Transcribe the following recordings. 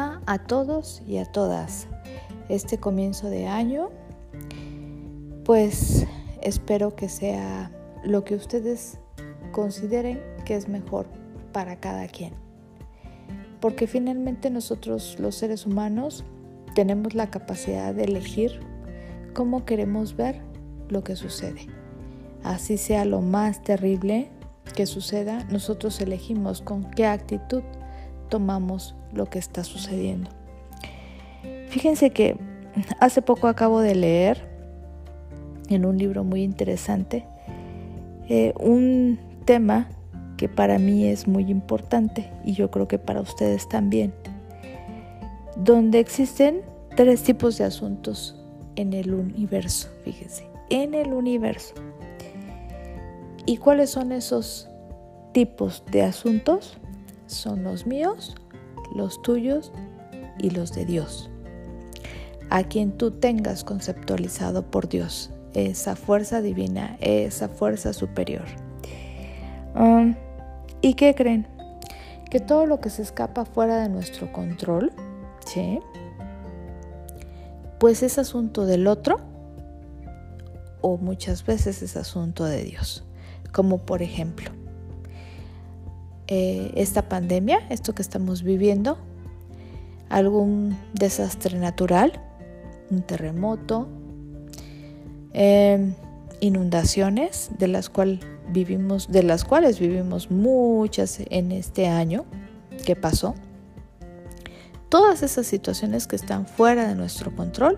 A todos y a todas. Este comienzo de año, pues espero que sea lo que ustedes consideren que es mejor para cada quien. Porque finalmente nosotros los seres humanos tenemos la capacidad de elegir cómo queremos ver lo que sucede. Así sea lo más terrible que suceda, nosotros elegimos con qué actitud tomamos lo que está sucediendo. Fíjense que hace poco acabo de leer en un libro muy interesante eh, un tema que para mí es muy importante y yo creo que para ustedes también, donde existen tres tipos de asuntos en el universo, fíjense, en el universo. ¿Y cuáles son esos tipos de asuntos? Son los míos, los tuyos y los de Dios. A quien tú tengas conceptualizado por Dios, esa fuerza divina, esa fuerza superior. Um, ¿Y qué creen? Que todo lo que se escapa fuera de nuestro control, ¿sí? Pues es asunto del otro o muchas veces es asunto de Dios. Como por ejemplo, eh, esta pandemia, esto que estamos viviendo, algún desastre natural, un terremoto, em, inundaciones de las, vivimos, de las cuales vivimos muchas en este año que pasó. Todas esas situaciones que están fuera de nuestro control,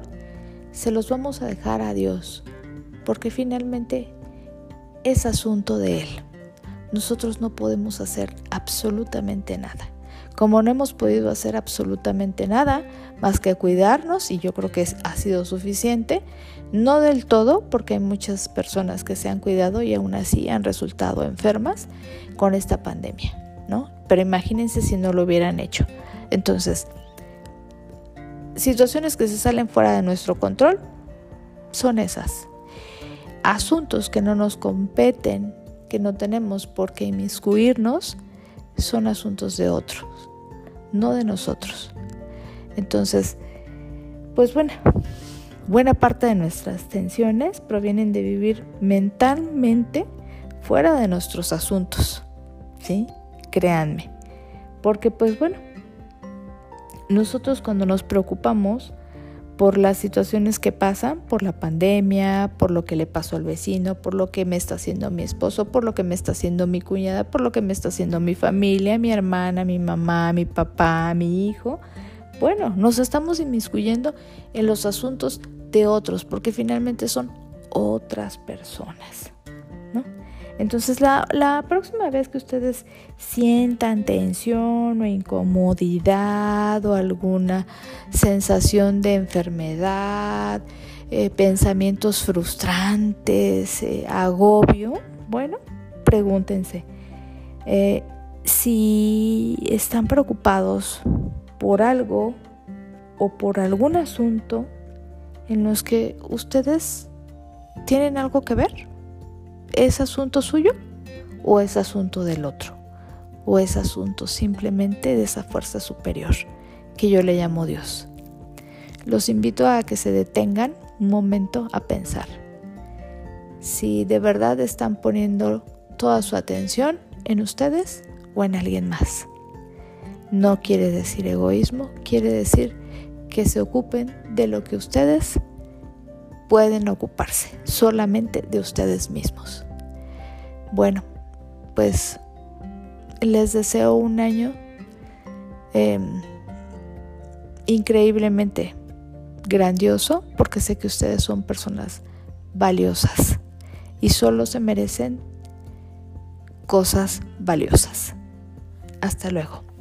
se los vamos a dejar a Dios, porque finalmente es asunto de Él nosotros no podemos hacer absolutamente nada. Como no hemos podido hacer absolutamente nada más que cuidarnos, y yo creo que ha sido suficiente, no del todo, porque hay muchas personas que se han cuidado y aún así han resultado enfermas con esta pandemia, ¿no? Pero imagínense si no lo hubieran hecho. Entonces, situaciones que se salen fuera de nuestro control son esas. Asuntos que no nos competen que no tenemos por qué inmiscuirnos son asuntos de otros, no de nosotros. Entonces, pues bueno, buena parte de nuestras tensiones provienen de vivir mentalmente fuera de nuestros asuntos, ¿sí? Créanme. Porque pues bueno, nosotros cuando nos preocupamos, por las situaciones que pasan, por la pandemia, por lo que le pasó al vecino, por lo que me está haciendo mi esposo, por lo que me está haciendo mi cuñada, por lo que me está haciendo mi familia, mi hermana, mi mamá, mi papá, mi hijo. Bueno, nos estamos inmiscuyendo en los asuntos de otros porque finalmente son otras personas. Entonces la, próxima vez que ustedes sientan tensión o incomodidad o alguna sensación de enfermedad, eh, pensamientos frustrantes, eh, agobio, bueno, pregúntense eh, si están preocupados por algo o por algún asunto en los que ustedes tienen algo que ver. ¿Es asunto suyo o es asunto del otro? ¿O es asunto simplemente de esa fuerza superior que yo le llamo Dios? Los invito a que se detengan un momento a pensar si de verdad están poniendo toda su atención en ustedes o en alguien más. No quiere decir egoísmo, quiere decir que se ocupen de lo que ustedes pueden ocuparse solamente de ustedes mismos. Bueno, pues les deseo un año em, increíblemente grandioso porque sé que ustedes son personas valiosas y solo se merecen cosas valiosas. Hasta luego.